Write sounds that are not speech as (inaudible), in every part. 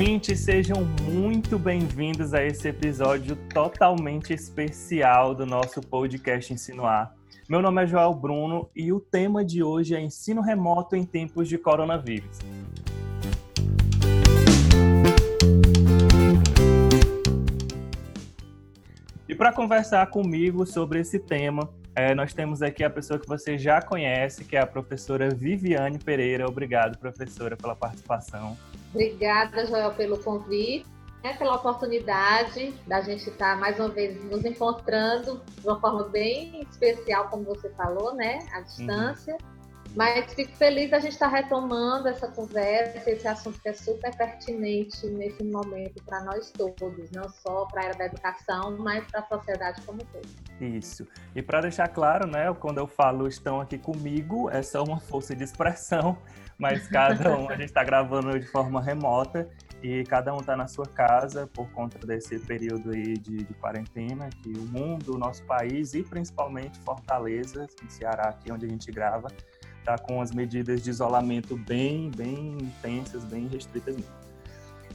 ouvintes, sejam muito bem-vindos a esse episódio totalmente especial do nosso podcast Insinuar. Meu nome é Joel Bruno e o tema de hoje é ensino remoto em tempos de coronavírus. E para conversar comigo sobre esse tema, é, nós temos aqui a pessoa que você já conhece, que é a professora Viviane Pereira. Obrigado, professora, pela participação. Obrigada, Joel, pelo convite, né, pela oportunidade da gente estar mais uma vez nos encontrando de uma forma bem especial, como você falou, né, à uhum. distância. Uhum. Mas fico feliz da gente estar retomando essa conversa, esse assunto que é super pertinente nesse momento para nós todos, não só para a área da educação, mas para a sociedade como um todo. Isso. E para deixar claro, né, quando eu falo estão aqui comigo, é só uma força de expressão, mas cada um a gente está gravando de forma remota e cada um está na sua casa por conta desse período aí de, de, quarentena que o mundo, o nosso país e principalmente Fortaleza, no Ceará, aqui onde a gente grava, tá com as medidas de isolamento bem, bem intensas, bem restritas mesmo.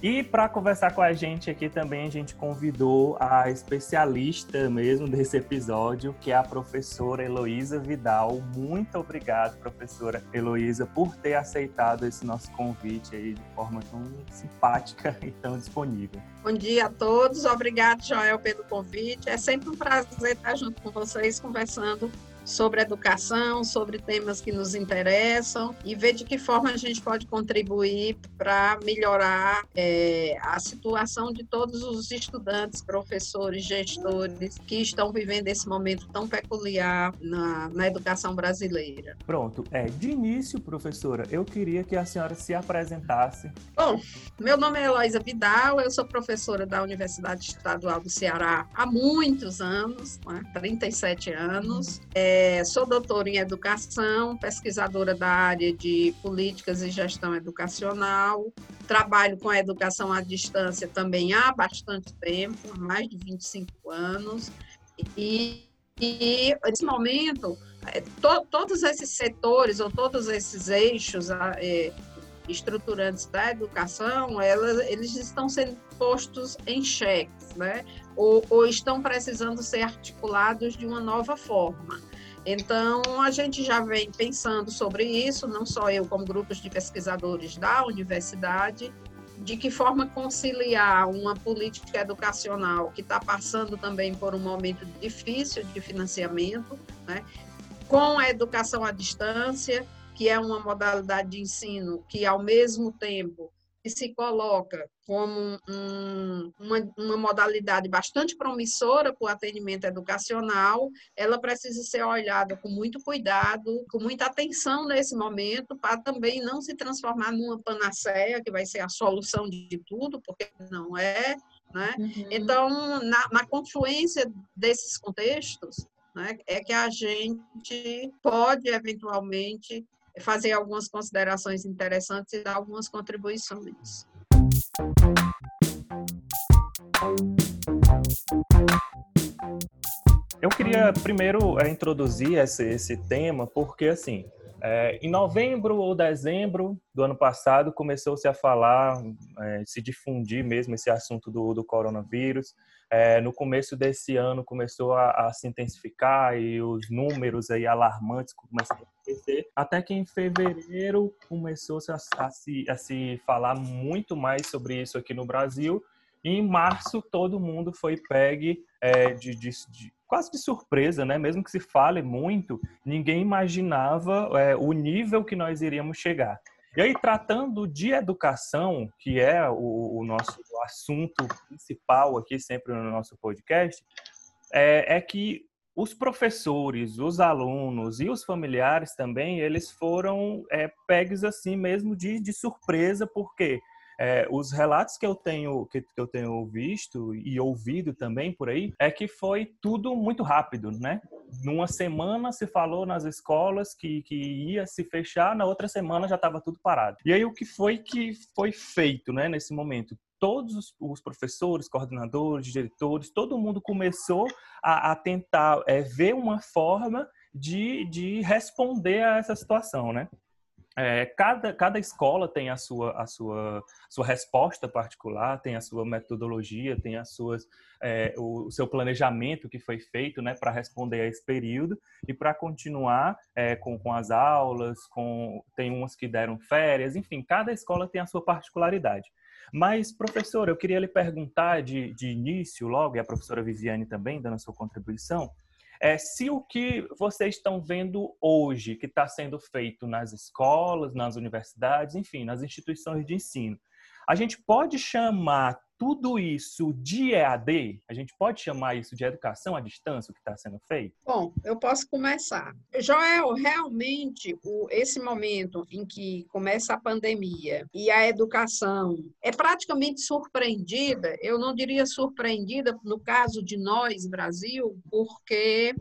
E para conversar com a gente aqui também, a gente convidou a especialista mesmo desse episódio, que é a professora Heloísa Vidal. Muito obrigado, professora Heloísa, por ter aceitado esse nosso convite aí de forma tão simpática e tão disponível. Bom dia a todos, obrigado, Joel, pelo convite. É sempre um prazer estar junto com vocês conversando sobre educação, sobre temas que nos interessam e ver de que forma a gente pode contribuir para melhorar é, a situação de todos os estudantes, professores, gestores que estão vivendo esse momento tão peculiar na, na educação brasileira. Pronto. É, de início, professora, eu queria que a senhora se apresentasse. Bom, meu nome é Eloísa Vidal, eu sou professora da Universidade Estadual do Ceará há muitos anos, né, 37 anos. É, é, sou doutora em educação, pesquisadora da área de políticas e gestão educacional. Trabalho com a educação à distância também há bastante tempo, há mais de 25 anos. E, e nesse momento, é, to, todos esses setores ou todos esses eixos é, estruturantes da educação, elas, eles estão sendo postos em xeque, né? Ou, ou, estão precisando ser articulados de uma nova forma. Então, a gente já vem pensando sobre isso, não só eu, como grupos de pesquisadores da universidade, de que forma conciliar uma política educacional que está passando também por um momento difícil de financiamento, né, com a educação à distância, que é uma modalidade de ensino que, ao mesmo tempo, se coloca como um, uma, uma, modalidade bastante promissora para o atendimento educacional, ela precisa ser olhada com muito cuidado, com muita atenção nesse momento, para também não se transformar numa panaceia, que vai ser a solução de tudo, porque não é. Né? Uhum. Então, na, na confluência desses contextos, né, é que a gente pode, eventualmente, fazer algumas considerações interessantes e dar algumas contribuições. Eu queria primeiro é, introduzir esse, esse tema, porque assim, é, em novembro ou dezembro do ano passado começou-se a falar, é, se difundir mesmo esse assunto do, do coronavírus. É, no começo desse ano começou a, a, se intensificar e os números aí alarmantes começaram a crescer, até que em fevereiro começou -se a, a, se, a se falar muito mais sobre isso aqui no Brasil. E em março todo mundo foi pegue é, de, de, de, quase de surpresa, né? Mesmo que se fale muito, ninguém imaginava é, o nível que nós iríamos chegar. E aí, tratando de educação, que é o, o nosso assunto principal aqui sempre no nosso podcast, é, é que os professores, os alunos e os familiares também, eles foram é, pegues assim mesmo de, de surpresa, porque é, os relatos que eu tenho que, que, eu tenho visto e ouvido também por aí é que foi tudo muito rápido, né? Numa semana se falou nas escolas que, que ia se fechar, na outra semana já estava tudo parado. E aí o que foi que foi feito, né? Nesse momento, todos os professores, coordenadores, diretores, todo mundo começou a, a tentar é, ver uma forma de, de responder a essa situação, né? É, cada, cada escola tem a sua, a sua, sua resposta particular, tem a sua metodologia, tem as suas, é, o, o, seu planejamento que foi feito né, para responder a esse período e para continuar é, com, com as aulas, com, tem umas que deram férias, enfim, cada escola tem a sua particularidade. Mas, professor, eu queria lhe perguntar de, de início, logo, e a professora Viviane também, dando a sua contribuição, é, se o que vocês estão vendo hoje, que está sendo feito nas escolas, nas universidades, enfim, nas instituições de ensino, a gente pode chamar tudo isso de EAD? A gente pode chamar isso de educação à distância, o que está sendo feito? Bom, eu posso começar. Joel, realmente, o, esse momento em que começa a pandemia e a educação é praticamente surpreendida, eu não diria surpreendida no caso de nós, Brasil, porque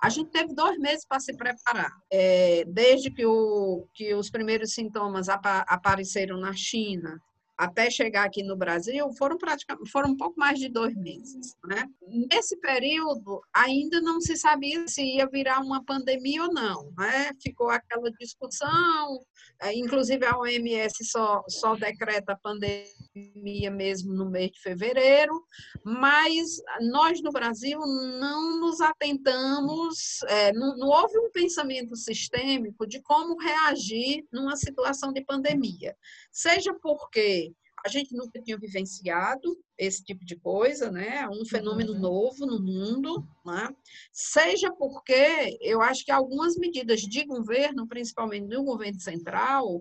a gente teve dois meses para se preparar. É, desde que, o, que os primeiros sintomas apa, apareceram na China, até chegar aqui no Brasil foram praticamente foram um pouco mais de dois meses. Né? Nesse período ainda não se sabia se ia virar uma pandemia ou não. Né? Ficou aquela discussão, é, inclusive a OMS só, só decreta a pandemia mesmo no mês de fevereiro, mas nós no Brasil não nos atentamos, é, não, não houve um pensamento sistêmico de como reagir numa situação de pandemia. Seja porque a gente nunca tinha vivenciado esse tipo de coisa, né? Um fenômeno uhum. novo no mundo, né? Seja porque eu acho que algumas medidas de governo, principalmente no governo central,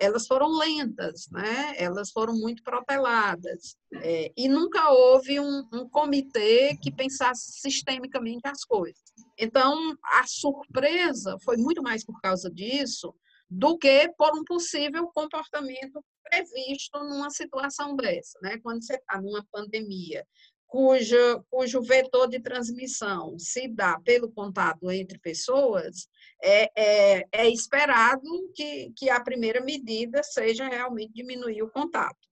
elas foram lentas, né? Elas foram muito proteladas é, e nunca houve um, um comitê que pensasse sistemicamente as coisas. Então, a surpresa foi muito mais por causa disso do que por um possível comportamento previsto numa situação dessa, né? Quando você está numa pandemia, cujo, cujo vetor de transmissão se dá pelo contato entre pessoas, é, é, é esperado que, que a primeira medida seja realmente diminuir o contato.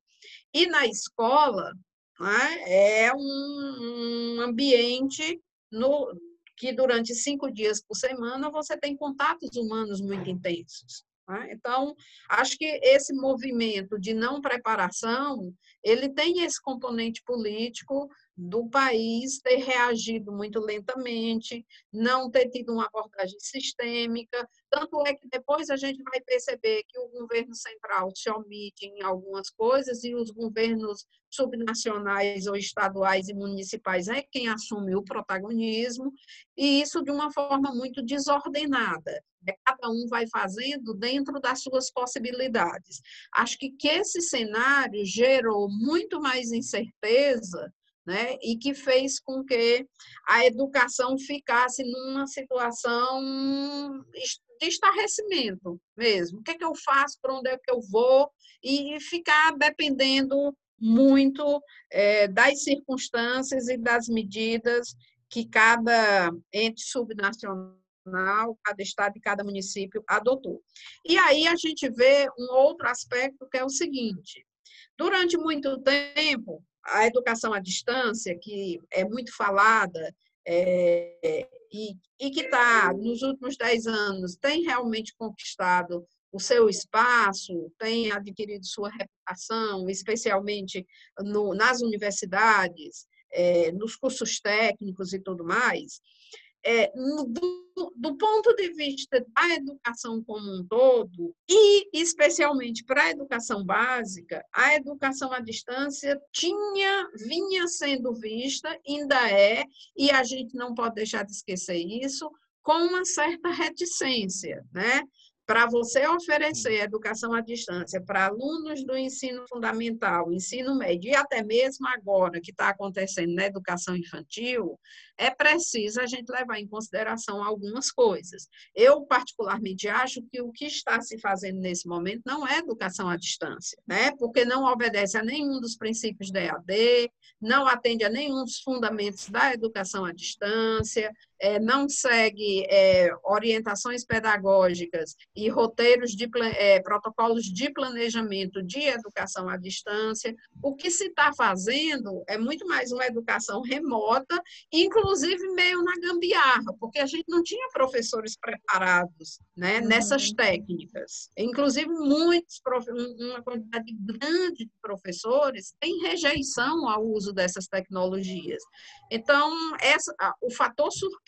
E na escola, né, é um, um ambiente no, que durante cinco dias por semana você tem contatos humanos muito intensos. Né? Então, acho que esse movimento de não preparação, ele tem esse componente político do país ter reagido muito lentamente, não ter tido uma abordagem sistêmica. Tanto é que depois a gente vai perceber que o governo central se omite em algumas coisas e os governos subnacionais ou estaduais e municipais é quem assume o protagonismo, e isso de uma forma muito desordenada. Né? Cada um vai fazendo dentro das suas possibilidades. Acho que, que esse cenário gerou muito mais incerteza né? e que fez com que a educação ficasse numa situação de estarrecimento mesmo. O que, é que eu faço, para onde é que eu vou, e ficar dependendo muito é, das circunstâncias e das medidas que cada ente subnacional, cada estado e cada município adotou. E aí a gente vê um outro aspecto que é o seguinte: durante muito tempo, a educação à distância, que é muito falada é, e, e que está, nos últimos dez anos, tem realmente conquistado o seu espaço, tem adquirido sua reputação, especialmente no, nas universidades, é, nos cursos técnicos e tudo mais, é, do, do, ponto de vista da educação como um todo, e especialmente para a educação básica, a educação à distância tinha, vinha sendo vista, ainda é, e a gente não pode deixar de esquecer isso, com uma certa reticência, né? Para você oferecer educação à distância para alunos do ensino fundamental, ensino médio e até mesmo agora que está acontecendo na educação infantil, é preciso a gente levar em consideração algumas coisas. Eu, particularmente, acho que o que está se fazendo nesse momento não é educação à distância, né? porque não obedece a nenhum dos princípios da EAD, não atende a nenhum dos fundamentos da educação à distância, é, não segue é, orientações pedagógicas e roteiros de é, protocolos de planejamento de educação à distância, o que se está fazendo é muito mais uma educação remota, inclusive meio na gambiarra, porque a gente não tinha professores preparados né, uhum. nessas técnicas. Inclusive, muitos, uma quantidade grande de professores tem rejeição ao uso dessas tecnologias. Então, essa, o fator surpresa,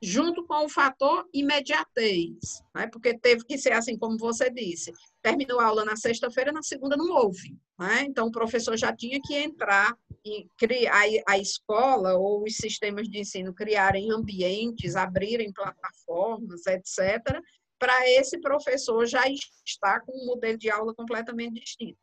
junto com o fator imediatez, né? porque teve que ser assim, como você disse, terminou a aula na sexta-feira, na segunda não houve. Né? Então, o professor já tinha que entrar e criar a escola ou os sistemas de ensino criarem ambientes, abrirem plataformas, etc., para esse professor já estar com um modelo de aula completamente distinto.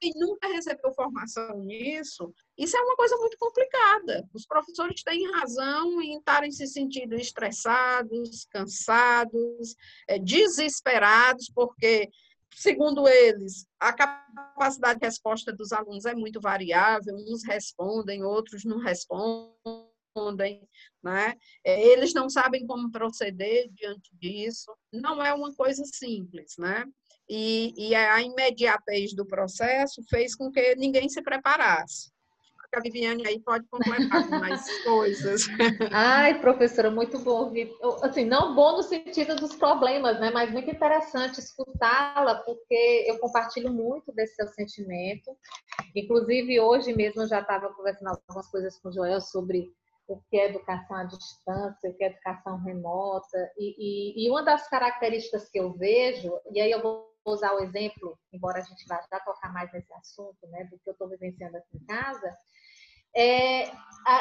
Quem nunca recebeu formação nisso, isso é uma coisa muito complicada. Os professores têm razão em estarem se sentindo estressados, cansados, é, desesperados, porque, segundo eles, a capacidade de resposta dos alunos é muito variável, uns respondem, outros não respondem respondem, né? É, eles não sabem como proceder diante disso. Não é uma coisa simples, né? E, e a imediatez do processo fez com que ninguém se preparasse a Viviane aí pode completar com mais (laughs) coisas. Ai, professora, muito bom ouvir. Assim, não bom no sentido dos problemas, né? Mas muito interessante escutá-la, porque eu compartilho muito desse seu sentimento. Inclusive, hoje mesmo eu já estava conversando algumas coisas com o Joel sobre o que é educação à distância, o que é educação remota. E, e, e, uma das características que eu vejo, e aí eu vou usar o exemplo, embora a gente vá já tocar mais nesse assunto, né, do que eu estou vivenciando aqui em casa, é,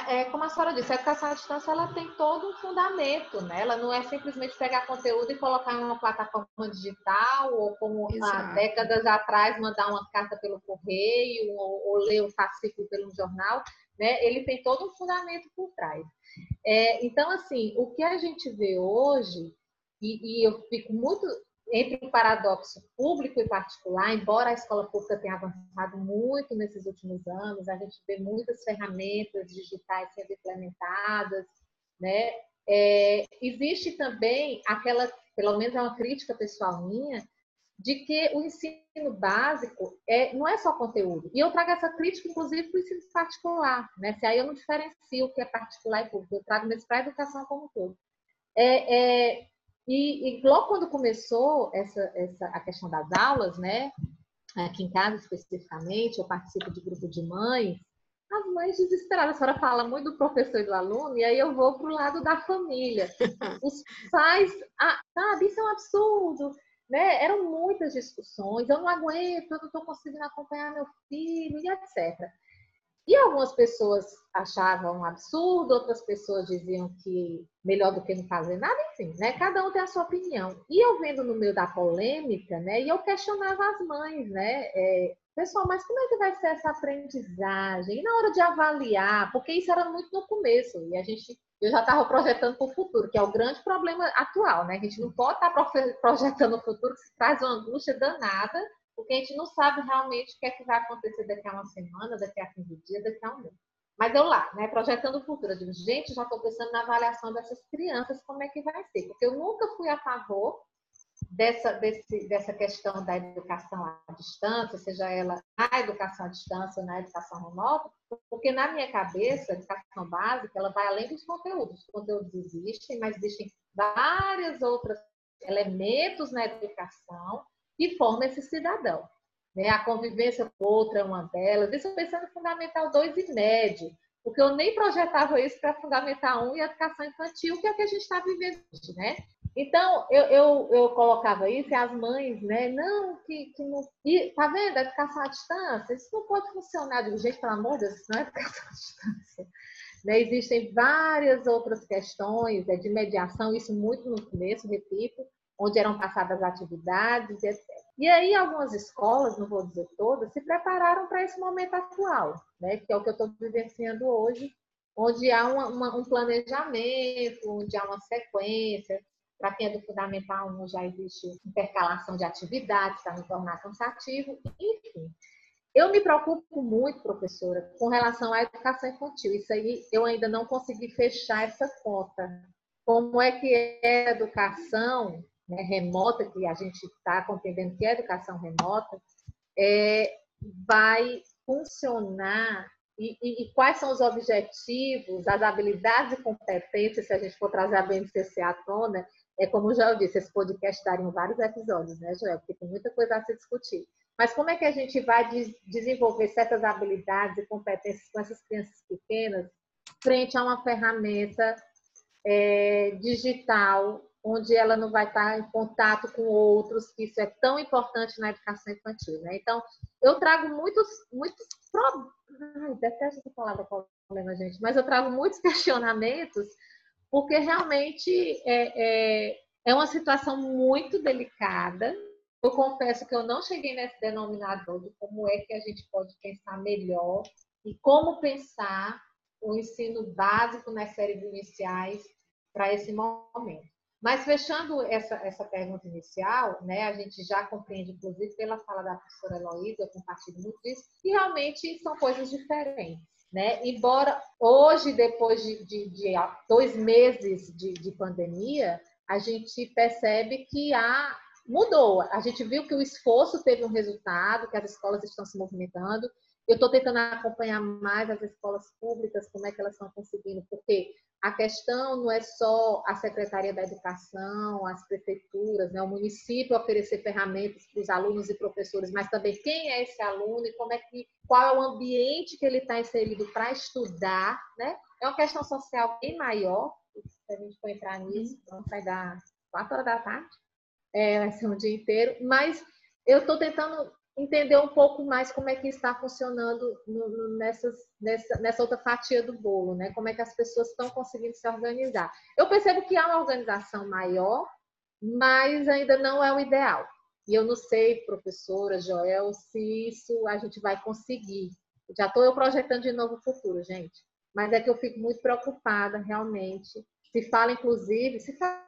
é, como a senhora disse, a educação à distância ela tem todo um fundamento, né? Ela não é simplesmente pegar conteúdo e colocar em uma plataforma digital, ou como há décadas atrás mandar uma carta pelo correio, ou, ou ler um fascículo pelo jornal né? Ele tem todo um fundamento por trás. É, então, assim, o que a gente vê hoje, e, e eu fico muito entre o paradoxo público e particular, embora a escola pública tenha avançado muito nesses últimos anos, a gente vê muitas ferramentas digitais sendo implementadas, né? É, existe também aquela, pelo menos é uma crítica pessoal minha, de que o ensino básico é, não é só conteúdo. E eu trago essa crítica, inclusive, para o ensino particular. Né? Se aí eu não diferencio o que é particular e público, eu trago mesmo para a educação como um todo. É, é, e, e, logo quando começou essa, essa, a questão das aulas, né? aqui em casa especificamente, eu participo de grupo de mães, as mães desesperadas. A senhora fala muito do professor e do aluno, e aí eu vou para o lado da família. (laughs) Os pais, ah, sabe, isso é um absurdo né? Eram muitas discussões, eu não aguento, eu não estou conseguindo acompanhar meu filho e etc. E algumas pessoas achavam um absurdo, outras pessoas diziam que melhor do que não fazer nada, enfim, né? Cada um tem a sua opinião. E eu vendo no meio da polêmica, né? E eu questionava as mães, né? É, Pessoal, mas como é que vai ser essa aprendizagem? E na hora de avaliar, porque isso era muito no começo, e a gente eu já estava projetando para o futuro, que é o grande problema atual, né? A gente não pode estar tá projetando o futuro, que se traz uma angústia danada, porque a gente não sabe realmente o que é que vai acontecer daqui a uma semana, daqui a 15 dias, daqui a um mês. Mas eu lá, né, projetando o futuro, digo, gente, já estou pensando na avaliação dessas crianças, como é que vai ser, porque eu nunca fui a favor dessa, desse, dessa questão da educação à distância, seja ela na educação à distância ou na educação remota, porque na minha cabeça, a educação básica, ela vai além dos conteúdos. Os conteúdos existem, mas existem vários outros elementos na educação que formam esse cidadão. Né? A convivência com outra é uma delas. Isso pensando em Fundamental 2 e médio, porque eu nem projetava isso para Fundamental 1 e Educação Infantil, que é o que a gente está vivendo hoje, né? Então, eu, eu, eu colocava isso e as mães, né? Não, que, que não. E, tá vendo? A educação à distância, isso não pode funcionar. de jeito, pelo amor de Deus, não é educação à distância. Né? Existem várias outras questões é, de mediação, isso muito no começo, repito, onde eram passadas atividades, etc. E aí, algumas escolas, não vou dizer todas, se prepararam para esse momento atual, né? que é o que eu estou vivenciando hoje, onde há uma, uma, um planejamento, onde há uma sequência, para quem é do Fundamental 1 já existe intercalação de atividades para não tornar cansativo, enfim. Eu me preocupo muito, professora, com relação à educação infantil. Isso aí eu ainda não consegui fechar essa conta. como é que é a educação né, remota, que a gente está compreendendo que é educação remota, é, vai funcionar e, e, e, quais são os objetivos, as habilidades e competências, se a gente for trazer a BNCC à tona, é como já eu disse, esse podcast daria vários episódios, né, Joel? Porque tem muita coisa a se discutir. Mas como é que a gente vai desenvolver certas habilidades e competências com essas crianças pequenas frente a uma ferramenta é, digital, onde ela não vai estar em contato com outros, que isso é tão importante na educação infantil, né? Então, eu trago muitos, muitos Ai, detesto essa palavra problema, gente, mas eu trago muitos (laughs) questionamentos, porque realmente é, é, é uma situação muito delicada. Eu confesso que eu não cheguei nesse denominador de como é que a gente pode pensar melhor e como pensar o ensino básico nas séries iniciais para esse momento. Mas fechando essa, essa pergunta inicial, né, a gente já compreende, inclusive pela fala da professora Heloísa, eu compartilho muito isso, que realmente são coisas diferentes. Né? Embora hoje, depois de, de, de dois meses de, de pandemia, a gente percebe que há mudou. A gente viu que o esforço teve um resultado, que as escolas estão se movimentando. Eu estou tentando acompanhar mais as escolas públicas, como é que elas estão conseguindo, porque a questão não é só a Secretaria da Educação, as prefeituras, né, o município oferecer ferramentas para os alunos e professores, mas também quem é esse aluno e como é que, qual é o ambiente que ele está inserido para estudar, né? É uma questão social bem maior, se a gente for entrar nisso, então vai dar quatro horas da tarde, é, vai ser um dia inteiro, mas eu estou tentando entender um pouco mais como é que está funcionando no, no, nessas, nessa, nessa outra fatia do bolo, né? Como é que as pessoas estão conseguindo se organizar. Eu percebo que há uma organização maior, mas ainda não é o ideal. E eu não sei, professora Joel, se isso a gente vai conseguir. Já estou eu projetando de novo o futuro, gente. Mas é que eu fico muito preocupada, realmente. Se fala, inclusive, se fala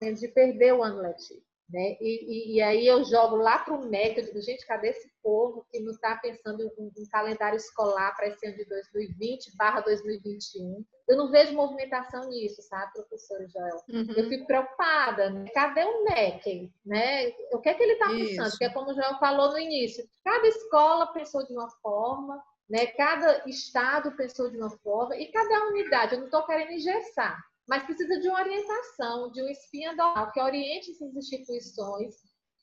de perder o ano letivo. Né? E, e, e, aí eu jogo lá para o MEC, eu digo, gente, cadê esse povo que não está pensando em um calendário escolar para esse ano de 2020 barra 2021? Eu não vejo movimentação nisso, sabe, professor Joel? Uhum. Eu fico preocupada, né? Cadê o MEC? Né? O que é que ele está pensando? Porque é como o Joel falou no início, cada escola pensou de uma forma, né? cada estado pensou de uma forma, e cada unidade, eu não estou querendo engessar, mas precisa de uma orientação, de um espinha dorsal que oriente essas instituições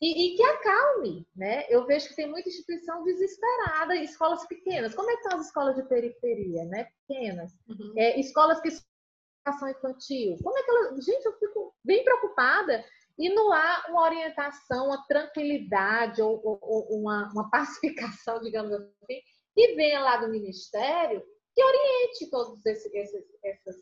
e, e, que acalme, né? Eu vejo que tem muita instituição desesperada, escolas pequenas. Como é que estão as escolas de periferia, né? Pequenas. Uhum. É, escolas que educação infantil. Como é que elas... Gente, eu fico bem preocupada e não há uma orientação, uma tranquilidade ou, ou, ou uma, uma (laughs) pacificação, digamos assim, que venha lá do Ministério que oriente esses, essas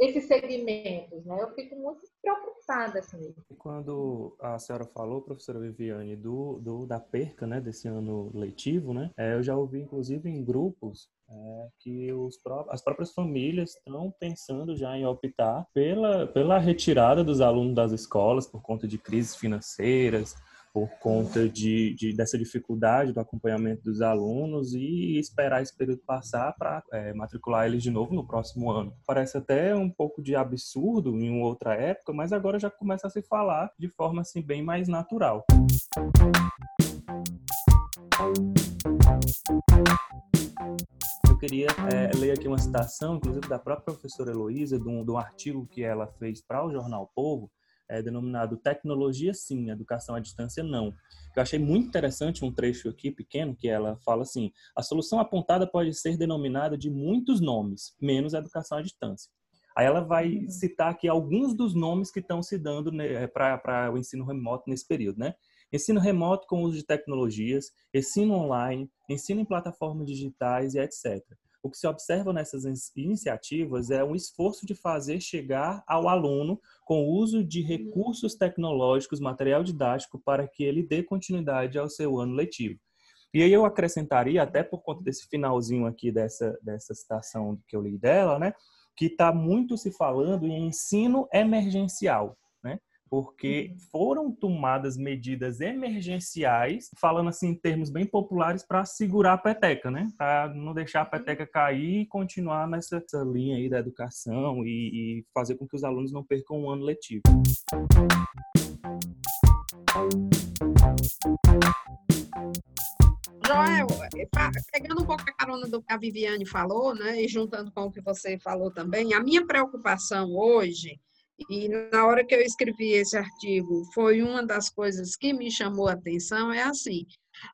esses segmentos, né? Eu fico muito preocupada com isso. Quando a senhora falou, professora Viviane, do, do da perca, né, desse ano letivo, né? É, eu já ouvi, inclusive, em grupos é, que os as próprias famílias estão pensando já em optar pela, pela retirada dos alunos das escolas por conta de crises financeiras, por conta de, de, dessa dificuldade do acompanhamento dos alunos e esperar esse período passar para é, matricular eles de novo no próximo ano. Parece até um pouco de absurdo em uma outra época, mas agora já começa a se falar de forma assim bem mais natural. Eu queria é, ler aqui uma citação, inclusive da própria professora Heloísa, de um, de um artigo que ela fez para o Jornal Povo, é, denominado Tecnologia Sim, Educação à Distância Não. Eu achei muito interessante um trecho aqui pequeno que ela fala assim: a solução apontada pode ser denominada de muitos nomes, menos educação à distância. Aí ela vai uhum. citar aqui alguns dos nomes que estão se dando né, para o ensino remoto nesse período, né? Ensino remoto com uso de tecnologias, ensino online, ensino em plataformas digitais e etc o que se observa nessas iniciativas é um esforço de fazer chegar ao aluno com o uso de recursos tecnológicos, material didático, para que ele dê continuidade ao seu ano letivo. E aí eu acrescentaria, até por conta desse finalzinho aqui dessa, dessa citação que eu li dela, né, que está muito se falando em ensino emergencial. Porque uhum. foram tomadas medidas emergenciais, falando assim em termos bem populares, para segurar a peteca, né? Para não deixar a uhum. peteca cair e continuar nessa linha aí da educação e, e fazer com que os alunos não percam um ano letivo. Joel, pegando um pouco a carona do que a Viviane falou, né, e juntando com o que você falou também, a minha preocupação hoje e na hora que eu escrevi esse artigo, foi uma das coisas que me chamou a atenção, é assim,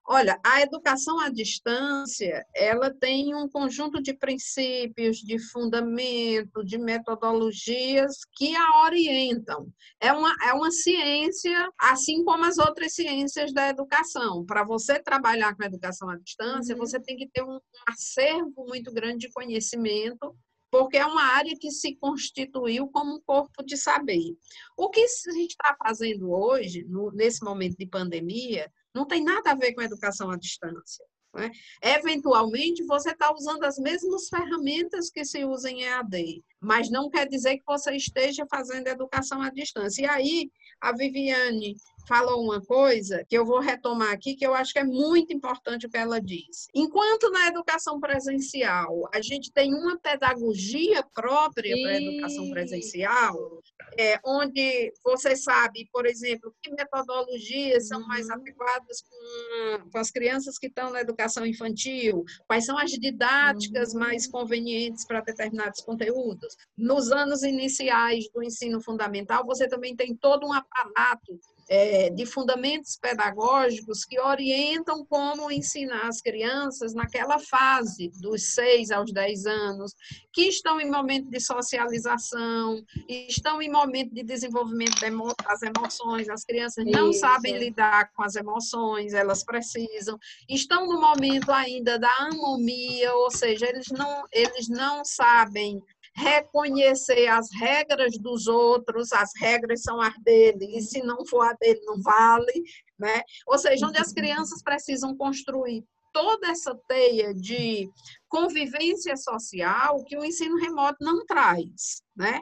olha, a educação à distância, ela tem um conjunto de princípios, de fundamento, de metodologias que a orientam. É uma, é uma ciência, assim como as outras ciências da educação. Para você trabalhar com a educação à distância, uhum. você tem que ter um acervo muito grande de conhecimento porque é uma área que se constituiu como um corpo de saber. O que a gente está fazendo hoje, no, nesse momento de pandemia, não tem nada a ver com a educação à distância. Né? Eventualmente, você está usando as mesmas ferramentas que se usam em EAD, mas não quer dizer que você esteja fazendo educação à distância. E aí, a Viviane falou uma coisa que eu vou retomar aqui, que eu acho que é muito importante o que ela disse. Enquanto na educação presencial a gente tem uma pedagogia própria para a educação presencial, é, onde você sabe, por exemplo, que metodologias são mais uhum. adequadas com, com, as crianças que estão na educação infantil, quais são as didáticas uhum. mais convenientes para determinados conteúdos. Nos anos iniciais do ensino fundamental, você também tem todo um aparato é, de fundamentos pedagógicos que orientam como ensinar as crianças naquela fase, dos 6 aos 10 anos, que estão em momento de socialização, estão em momento de desenvolvimento das emoções, as crianças não Isso. sabem lidar com as emoções, elas precisam, estão no momento ainda da anomia, ou seja, eles não, eles não sabem reconhecer as regras dos outros, as regras são as dele, e se não for a dele, não vale, né? Ou seja, onde as crianças precisam construir toda essa teia de convivência social que o ensino remoto não traz, né?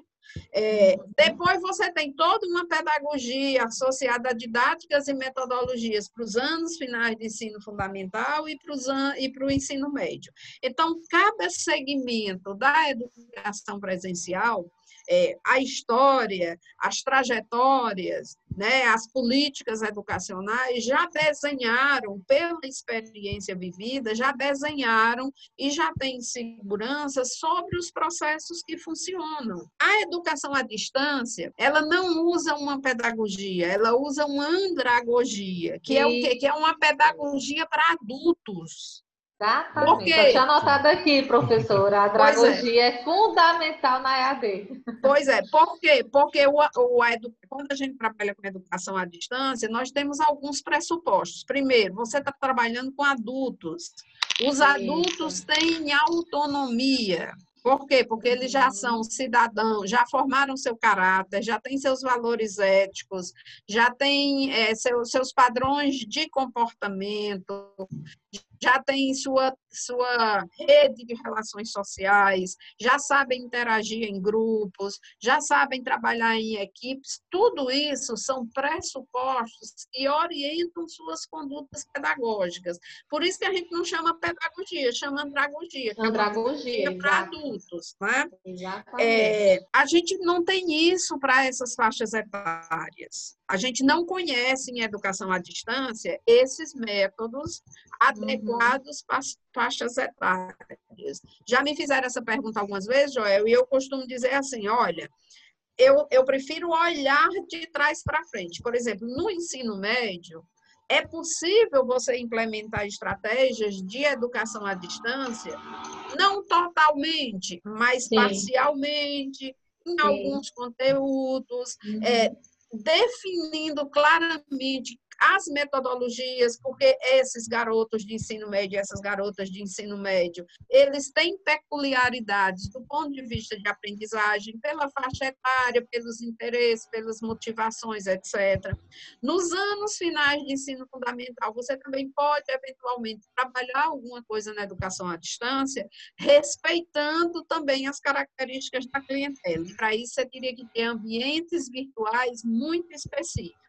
É, depois você tem toda uma pedagogia associada a didáticas e metodologias para os anos finais de ensino fundamental e para o ensino médio. Então, cada segmento da educação presencial é, a história, as trajetórias, né, as políticas educacionais já desenharam, pela experiência vivida, já desenharam e já têm segurança sobre os processos que funcionam. A educação à distância, ela não usa uma pedagogia, ela usa uma andragogia, que é o quê? Que é uma pedagogia para adultos. Exatamente. Porque... Eu tinha anotado aqui, professora. A andragogia é. é. fundamental na EAD. Pois é, por quê? Porque o, o, edu... quando a gente trabalha com educação à distância, nós temos alguns pressupostos. Primeiro, você está trabalhando com adultos. Os adultos Isso. têm autonomia. Por quê? Porque eles já são cidadãos, já formaram seu caráter, já têm seus valores éticos, já têm é, seu, seus padrões de comportamento, já têm sua, sua rede de relações sociais, já sabem interagir em grupos, já sabem trabalhar em equipes. Tudo isso são pressupostos que orientam suas condutas pedagógicas. Por isso que a gente não chama pedagogia, chama andragogia. Andragogia, para adultos. Né? É, a gente não tem isso para essas faixas etárias. A gente não conhece em educação à distância esses métodos adequados para as faixas etárias. Já me fizeram essa pergunta algumas vezes, Joel, e eu costumo dizer assim: olha, eu, eu prefiro olhar de trás para frente. Por exemplo, no ensino médio, é possível você implementar estratégias de educação à distância, não totalmente, mas Sim. parcialmente, em Sim. alguns conteúdos, uhum. é, definindo claramente as metodologias, porque esses garotos de ensino médio, essas garotas de ensino médio, eles têm peculiaridades do ponto de vista de aprendizagem, pela faixa etária, pelos interesses, pelas motivações, etc. Nos anos finais de ensino fundamental, você também pode, eventualmente, trabalhar alguma coisa na educação à distância, respeitando também as características da clientela. Para isso, você teria que ter ambientes virtuais muito específicos.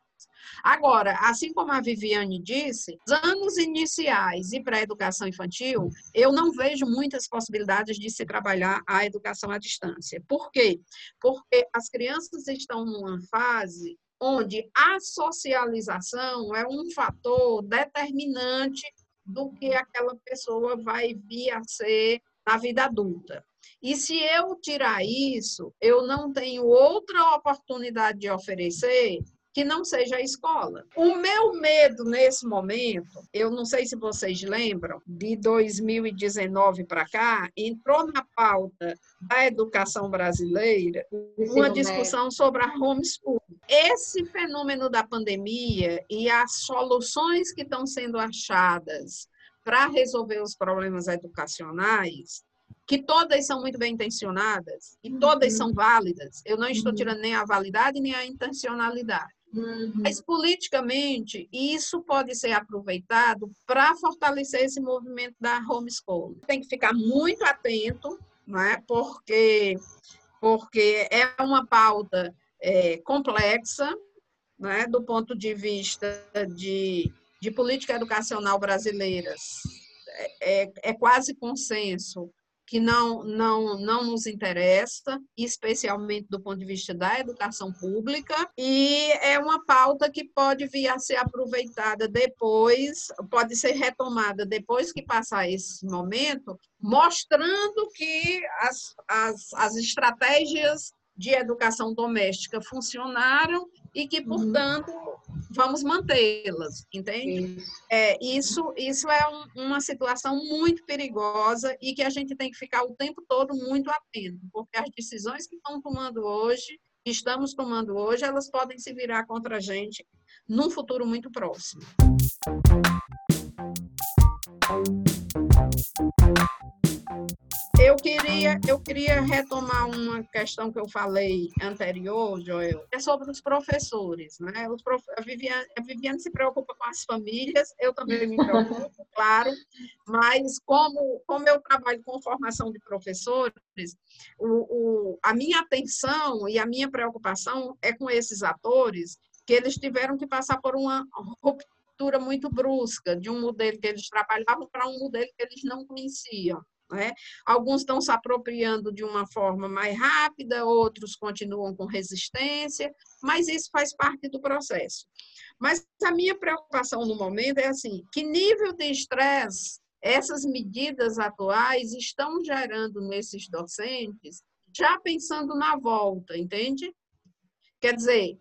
Agora, assim como a Viviane disse, anos iniciais e para a educação infantil, eu não vejo muitas possibilidades de se trabalhar a educação à distância. Por quê? Porque as crianças estão numa fase onde a socialização é um fator determinante do que aquela pessoa vai vir a ser na vida adulta. E se eu tirar isso, eu não tenho outra oportunidade de oferecer que não seja a escola. O meu medo nesse momento, eu não sei se vocês lembram, de 2019 para cá, entrou na pauta da educação brasileira uma discussão sobre a homeschool. Esse fenômeno da pandemia e as soluções que estão sendo achadas para resolver os problemas educacionais que todas são muito bem intencionadas e todas uhum. são válidas. Eu não estou uhum. tirando nem a validade nem a intencionalidade. Uhum. Mas politicamente, isso pode ser aproveitado para fortalecer esse movimento da homeschooling. Tem que ficar muito atento, né? porque, porque é uma pauta é, complexa, né? do ponto de vista de, de política educacional brasileira. É, é, é quase consenso que não, não, não nos interessa, especialmente do ponto de vista da educação pública, e é uma pauta que pode vir a ser aproveitada depois, pode ser retomada depois que passar esse momento, mostrando que as, as, as estratégias de educação doméstica funcionaram e que, uhum. portanto, vamos mantê-las, entende? É, isso, isso é um, uma situação muito perigosa e que a gente tem que ficar o tempo todo muito atento, porque as decisões que estão tomando hoje, que estamos tomando hoje, elas podem se virar contra a gente num futuro muito próximo. Eu queria, eu queria retomar uma questão que eu falei anterior, Joel, é sobre os professores. Né? Os prof... a, Viviane, a Viviane se preocupa com as famílias, eu também me preocupo, (laughs) claro, mas como, como eu trabalho com formação de professores, o, o, a minha atenção e a minha preocupação é com esses atores que eles tiveram que passar por uma ruptura muito brusca de um modelo que eles trabalhavam para um modelo que eles não conheciam. Né? Alguns estão se apropriando de uma forma mais rápida, outros continuam com resistência, mas isso faz parte do processo. Mas a minha preocupação no momento é assim: que nível de estresse essas medidas atuais estão gerando nesses docentes, já pensando na volta, entende? Quer dizer,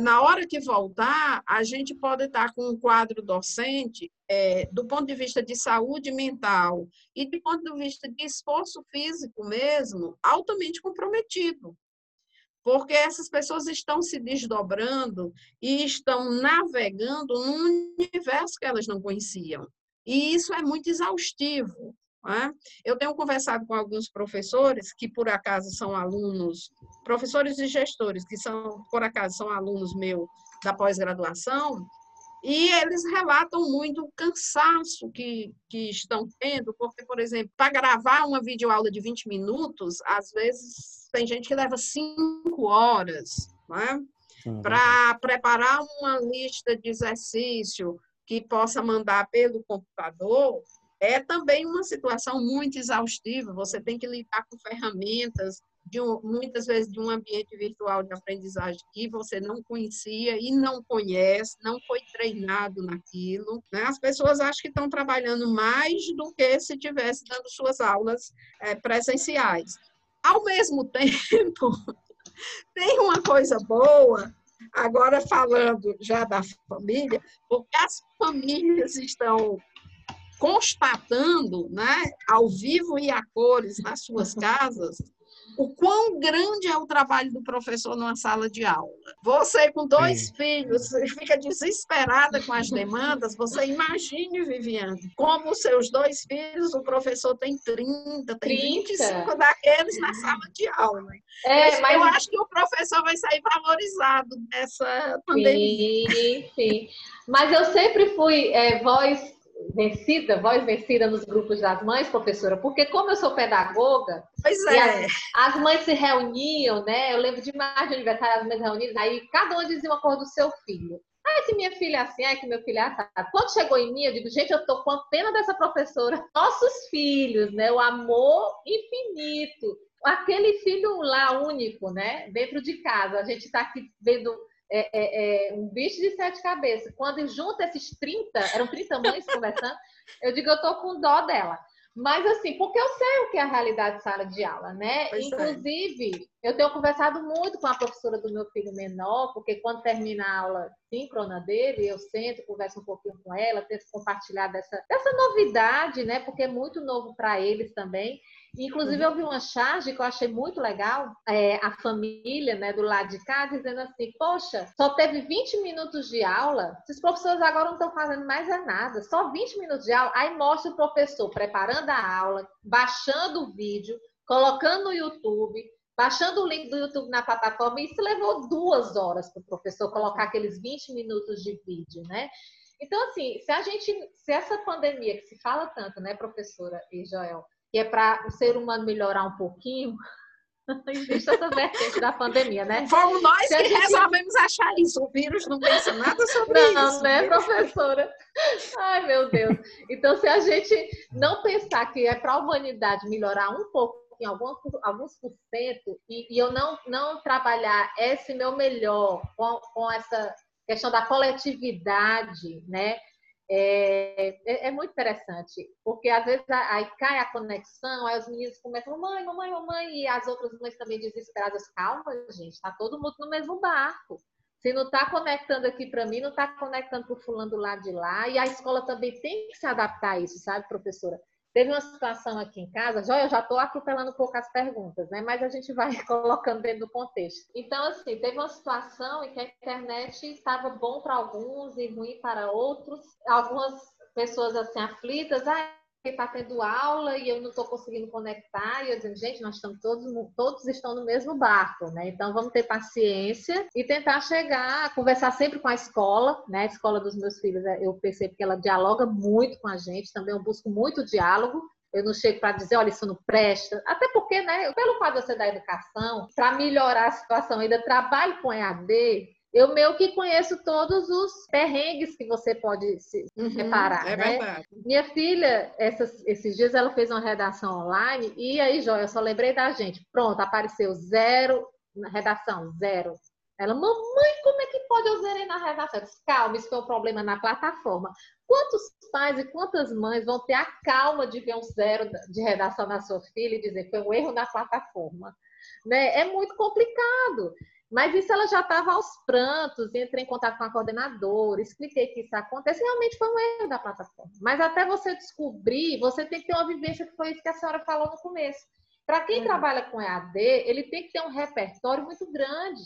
na hora que voltar, a gente pode estar com um quadro docente é, do ponto de vista de saúde mental e do ponto de vista de esforço físico mesmo, altamente comprometido. Porque essas pessoas estão se desdobrando e estão navegando num universo que elas não conheciam. E isso é muito exaustivo. É? Eu tenho conversado com alguns professores que, por acaso, são alunos, professores e gestores, que, são, por acaso, são alunos meus da pós-graduação, e eles relatam muito o cansaço que, que estão tendo, porque, por exemplo, para gravar uma videoaula de 20 minutos, às vezes tem gente que leva 5 horas, né? Para preparar uma lista de exercício que possa mandar pelo computador, é também uma situação muito exaustiva. Você tem que lidar com ferramentas de um, muitas vezes de um ambiente virtual de aprendizagem que você não conhecia e não conhece, não foi treinado naquilo. Né? As pessoas acham que estão trabalhando mais do que se estivesse dando suas aulas é, presenciais. Ao mesmo (laughs) tempo, tem uma coisa boa, agora falando já da família, porque as famílias estão constatando, né, ao vivo e a cores nas suas casas, o quão grande é o trabalho do professor numa sala de aula. Você com dois Sim. filhos fica desesperada com as demandas, você imagine, Viviane, como os seus dois filhos, o professor tem 30, tem 30. 25 daqueles na sala de aula. É, mas... Eu acho que o professor vai sair valorizado dessa pandemia. Sim, sim. Mas eu sempre fui é, voz vencida, voz vencida nos grupos das mães, professora, porque como eu sou pedagoga, é. As, as, mães se reuniam, né? Eu lembro demais de aniversário, as mães reunidas, aí cada uma dizia uma cor do seu filho. Ah, que minha filha é assim, ah, que meu filho é assim. Quando chegou em mim, eu digo, gente, eu tô com a pena dessa professora. (laughs) Nossos filhos, né? O amor infinito. Aquele filho lá único, né? Dentro de casa. A gente está aqui vendo é, é, é, um bicho de sete cabeças. Quando junta esses 30, eram 30 mães conversando, eu digo, eu tô com dó dela. Mas assim, porque eu sei o que é a realidade de sala de aula, né? Pois é. Inclusive, é. eu tenho conversado muito com a professora do meu filho menor, porque quando termina a aula síncrona dele, eu sento, converso um pouquinho com ela, tento compartilhar dessa, dessa novidade, né? Porque é muito novo para eles também. Inclusive, eu vi uma charge que eu achei muito legal, é, a família né, do lado de cá, dizendo assim, poxa, só teve 20 minutos de aula, os professores agora não estão fazendo mais é nada, só 20 minutos de aula, aí mostra o professor preparando a aula, baixando o vídeo, colocando no YouTube, baixando o link do YouTube na plataforma, e isso levou duas horas para o professor colocar aqueles 20 minutos de vídeo, né? Então, assim, se a gente, se essa pandemia que se fala tanto, né, professora e Joel, que é para o ser humano melhorar um pouquinho, (laughs) existe essa vertente da pandemia, né? Fomos nós que gente... resolvemos achar isso. O vírus não pensa nada sobre não, isso. Não, né, professora? Ai, meu Deus. Então, se a gente não pensar que é para a humanidade melhorar um pouco, em alguns, alguns por cento, e, e, eu não, não trabalhar esse meu melhor com, com essa questão da coletividade, né? É, é, é, muito interessante, porque às vezes aí cai a conexão, aí os meninos começam, mamãe, mamãe, mamãe, e as outras mães também desesperadas, calma, gente, tá todo mundo no mesmo barco. Se não está conectando aqui para mim, não está conectando para o fulano do lado de lá, e a escola também tem que se adaptar a isso, sabe, professora? Teve uma situação aqui em casa, já eu já estou atropelando um pouco as perguntas, né? Mas a gente vai (laughs) colocando dentro do contexto. Então, assim, teve uma situação em que a internet estava bom para alguns e ruim para outros. Algumas pessoas assim aflitas, ah, está tendo aula e eu não estou conseguindo conectar. E eu dizendo, gente, nós estamos todos, todos estão no mesmo barco, né? Então vamos ter paciência e tentar chegar, conversar sempre com a escola, né? A escola dos meus filhos, é, eu percebo que ela dialoga muito com a gente, também eu busco muito diálogo. Eu não chego para dizer, olha, isso não presta. Até porque, né, pelo ser da educação, para melhorar a situação, ainda trabalho com EAD, eu meio que conheço todos os perrengues que você pode se uhum, reparar, é né? Verdade. Minha filha, essas, esses dias ela fez uma redação online e aí, Joia, eu só lembrei da gente. Pronto, apareceu zero na redação, zero. Ela, mamãe, como é que pode eu zerei na redação? Eu disse, calma, isso foi um problema na plataforma. Quantos pais e quantas mães vão ter a calma de ver um zero de redação na sua filha e dizer que foi um erro na plataforma? Né? É muito complicado. Mas isso ela já estava aos prantos, entrei em contato com a coordenadora, expliquei que isso acontece, realmente foi um erro da plataforma. Mas até você descobrir, você tem que ter uma vivência que foi isso que a senhora falou no começo. Para quem é. trabalha com EAD, ele tem que ter um repertório muito grande,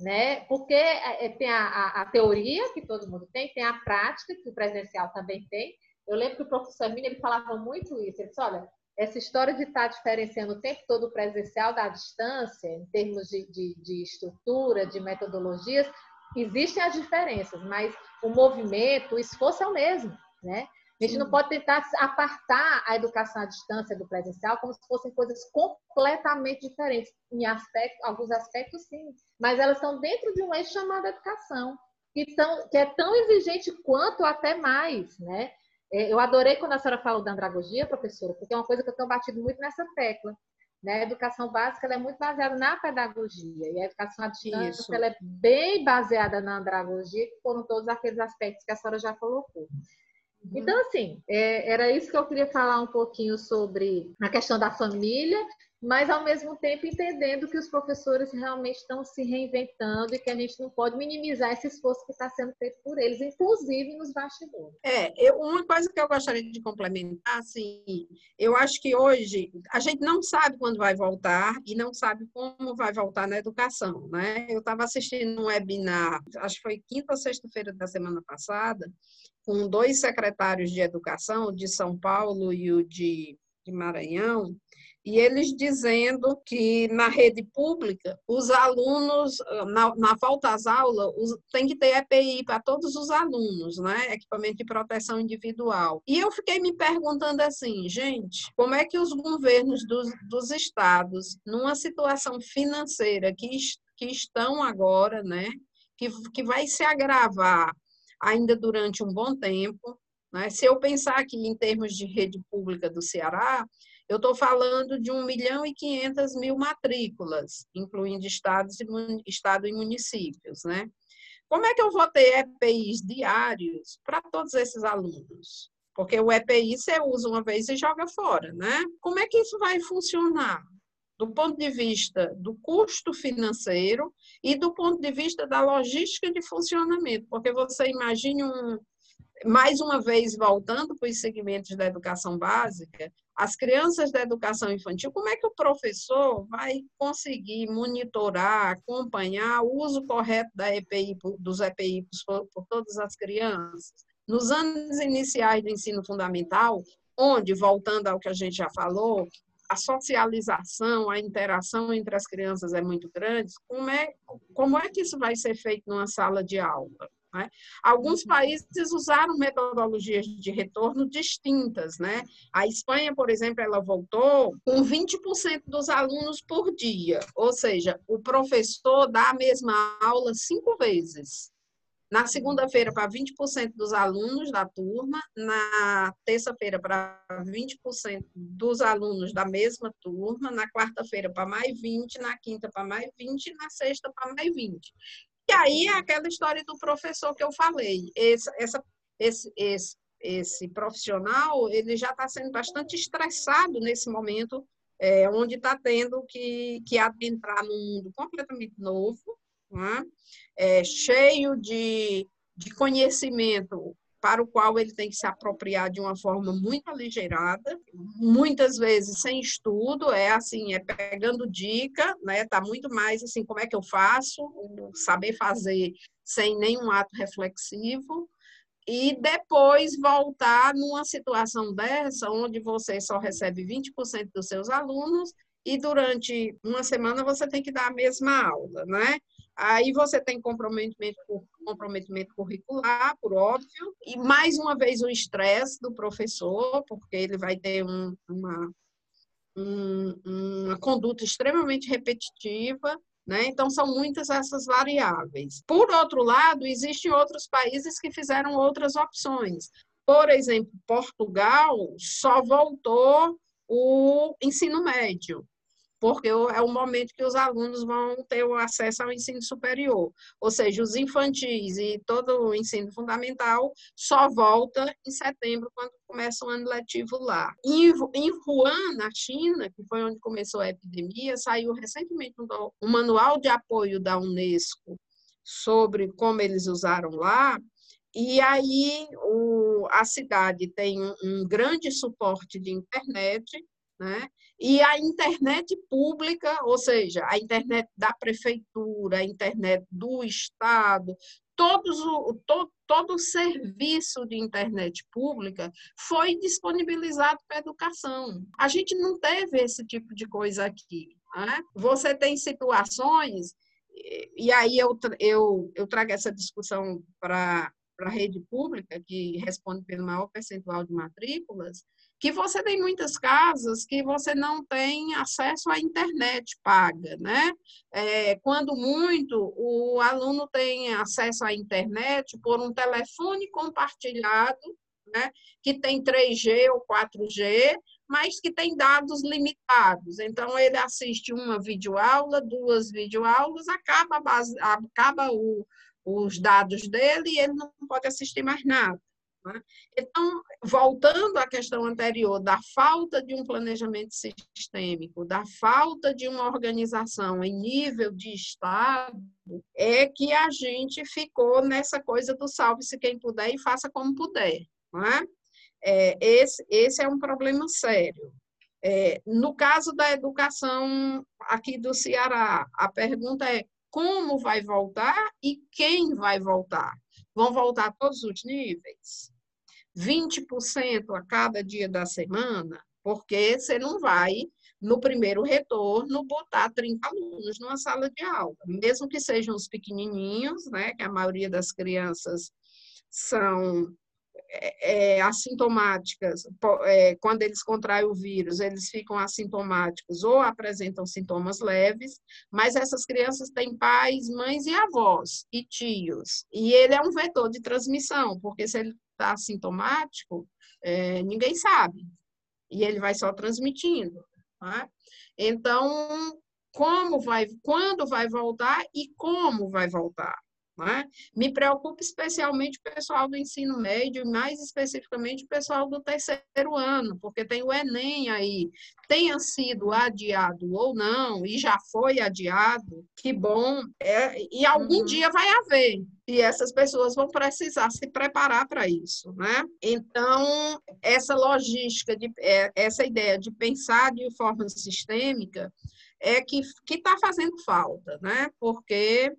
né? Porque é, é, tem a, a, a, teoria que todo mundo tem, tem a prática que o presencial também tem. Eu lembro que o professor Mini, ele falava muito isso. Ele disse, olha, essa história de estar diferenciando o tempo todo o presencial da distância, em termos de, de, de, estrutura, de metodologias, existem as diferenças, mas o movimento, o esforço é o mesmo, né? A gente Sim. não pode tentar apartar a educação à distância do presencial como se fossem coisas completamente diferentes. Em aspecto, alguns aspectos, sim, mas elas estão dentro de um eixo chamado educação, que, são, que é tão exigente quanto até mais, né? É, eu adorei quando a senhora falou da andragogia, professora, porque é uma coisa que eu tenho batido muito nessa tecla. Né? A educação básica é muito baseada na pedagogia e a educação à distância ela é bem baseada na andragogia, que foram todos aqueles aspectos que a senhora já colocou. Uhum. Então, assim, é, era isso que eu queria falar um pouquinho sobre a questão da família mas ao mesmo tempo entendendo que os professores realmente estão se reinventando e que a gente não pode minimizar esse esforço que está sendo feito por eles, inclusive nos bastidores. É, eu, uma coisa que eu gostaria de complementar, assim, eu acho que hoje a gente não sabe quando vai voltar e não sabe como vai voltar na educação, né? Eu estava assistindo um webinar, acho que foi quinta ou sexta-feira da semana passada, com dois secretários de educação, de São Paulo e o de, de Maranhão, e eles dizendo que na rede pública, os alunos, na, na volta às aulas, os, tem que ter EPI para todos os alunos, né? Equipamento de proteção individual. E eu fiquei me perguntando assim, gente, como é que os governos dos, dos estados, numa situação financeira que, que estão agora, né? Que, que vai se agravar ainda durante um bom tempo, né? Se eu pensar aqui em termos de rede pública do Ceará, eu estou falando de 1 milhão e 500 mil matrículas, incluindo estados e, estado e municípios, né? Como é que eu vou ter EPIs diários para todos esses alunos? Porque o EPI você usa uma vez e joga fora, né? Como é que isso vai funcionar? Do ponto de vista do custo financeiro e do ponto de vista da logística de funcionamento, porque você imagine um, mais uma vez, voltando para os segmentos da educação básica, as crianças da educação infantil, como é que o professor vai conseguir monitorar, acompanhar o uso correto da EPI, dos EPI por, por todas as crianças? Nos anos iniciais do ensino fundamental, onde, voltando ao que a gente já falou, a socialização, a interação entre as crianças é muito grande, como é, como é que isso vai ser feito numa sala de aula? Né? Alguns uhum. países usaram metodologias de retorno distintas. Né? A Espanha, por exemplo, ela voltou com 20% dos alunos por dia, ou seja, o professor dá a mesma aula cinco vezes. Na segunda-feira, para 20% dos alunos da turma, na terça-feira, para 20% dos alunos da mesma turma, na quarta-feira, para mais 20%, na quinta, para mais 20% e na sexta, para mais 20%. E aí é aquela história do professor que eu falei. Esse, essa, esse, esse, esse profissional ele já está sendo bastante estressado nesse momento, é, onde está tendo que, que adentrar num mundo completamente novo, né? é, cheio de, de conhecimento para o qual ele tem que se apropriar de uma forma muito aligerada, muitas vezes sem estudo, é assim, é pegando dica, né? Tá muito mais assim, como é que eu faço, saber fazer sem nenhum ato reflexivo. E depois voltar numa situação dessa, onde você só recebe 20% dos seus alunos e durante uma semana você tem que dar a mesma aula, né? Aí você tem comprometimento, comprometimento curricular, por óbvio, e mais uma vez o estresse do professor, porque ele vai ter um, uma, um, uma conduta extremamente repetitiva, né? Então, são muitas essas variáveis. Por outro lado, existem outros países que fizeram outras opções. Por exemplo, Portugal só voltou o ensino médio porque é o momento que os alunos vão ter o acesso ao ensino superior. Ou seja, os infantis e todo o ensino fundamental só volta em setembro, quando começa o ano letivo lá. Em, Wuhan, na China, que foi onde começou a epidemia, saiu recentemente um manual de apoio da Unesco sobre como eles usaram lá, e aí o, a cidade tem um, um grande suporte de internet, né? E a internet pública, ou seja, a internet da prefeitura, a internet do Estado, todos o, to, todo o serviço de internet pública foi disponibilizado para a educação. A gente não teve esse tipo de coisa aqui. Né? Você tem situações, e aí eu, eu, eu trago essa discussão para a rede pública, que responde pelo maior percentual de matrículas, que você tem muitas casas que você não tem acesso à internet paga, né? É, quando muito, o aluno tem acesso à internet por um telefone compartilhado, né? Que tem 3G ou 4G, mas que tem dados limitados. Então, ele assiste uma videoaula, duas videoaulas, acaba, acaba o, os dados dele e ele não pode assistir mais nada. Né? Então, voltando à questão anterior da falta de um planejamento sistêmico, da falta de uma organização em nível de Estado, é que a gente ficou nessa coisa do salve-se quem puder e faça como puder. É? É, esse, esse é um problema sério. É, no caso da educação aqui do Ceará, a pergunta é como vai voltar e quem vai voltar? Vão voltar todos os níveis? 20% a cada dia da semana? Porque você não vai, no primeiro retorno, botar 30 alunos numa sala de aula, mesmo que sejam os pequenininhos, né, que a maioria das crianças são é, é, assintomáticas, é, quando eles contraem o vírus, eles ficam assintomáticos ou apresentam sintomas leves, mas essas crianças têm pais, mães e avós e tios. E ele é um vetor de transmissão, porque se ele está assintomático, é, ninguém sabe. E ele vai só transmitindo. Tá? Então, como vai, quando vai voltar e como vai voltar? Né? Me preocupa especialmente o pessoal do ensino médio, e mais especificamente o pessoal do terceiro ano, porque tem o Enem aí, tenha sido adiado ou não, e já foi adiado, que bom, é, e algum uhum. dia vai haver, e essas pessoas vão precisar se preparar para isso, né? Então, essa logística, de, é, essa ideia de pensar de forma sistêmica, é que está fazendo falta, né? Porque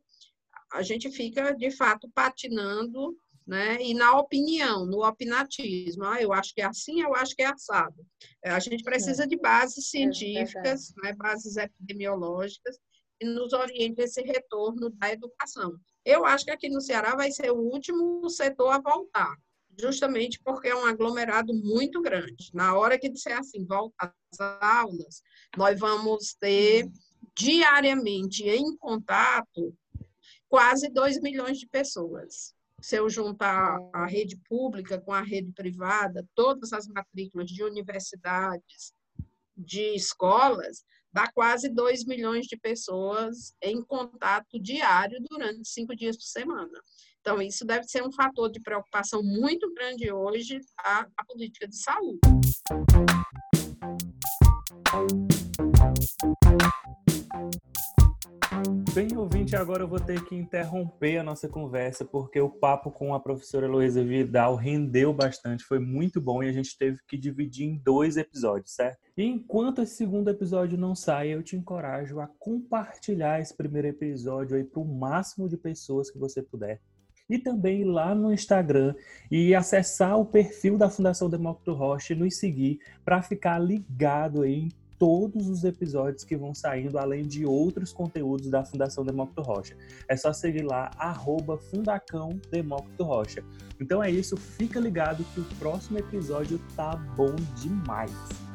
a gente fica, de fato, patinando, né? E na opinião, no opinatismo, ah, eu acho que é assim, eu acho que é assado. É, a gente precisa é. de bases é científicas, é né? bases epidemiológicas, que nos orientem esse retorno da educação. Eu acho que aqui no Ceará vai ser o último setor a voltar, justamente porque é um aglomerado muito grande. Na hora que disser assim, volta às aulas, nós vamos ter diariamente em contato quase 2 milhões de pessoas. Se eu juntar a rede pública com a rede privada, todas as matrículas de universidades, de escolas, dá quase 2 milhões de pessoas em contato diário durante cinco dias por semana. Então, isso deve ser um fator de preocupação muito grande hoje a, a política de saúde. Bem, ouvinte, agora eu vou ter que interromper a nossa conversa, porque o papo com a professora Heloísa Vidal rendeu bastante, foi muito bom e a gente teve que dividir em dois episódios, certo? E enquanto esse segundo episódio não sai, eu te encorajo a compartilhar esse primeiro episódio aí para o máximo de pessoas que você puder. E também ir lá no Instagram e acessar o perfil da Fundação Demócrito Rocha e nos seguir para ficar ligado aí em todos os episódios que vão saindo, além de outros conteúdos da Fundação Demócrito Rocha. É só seguir lá, arroba Fundacão Demócrito Rocha. Então é isso, fica ligado que o próximo episódio tá bom demais.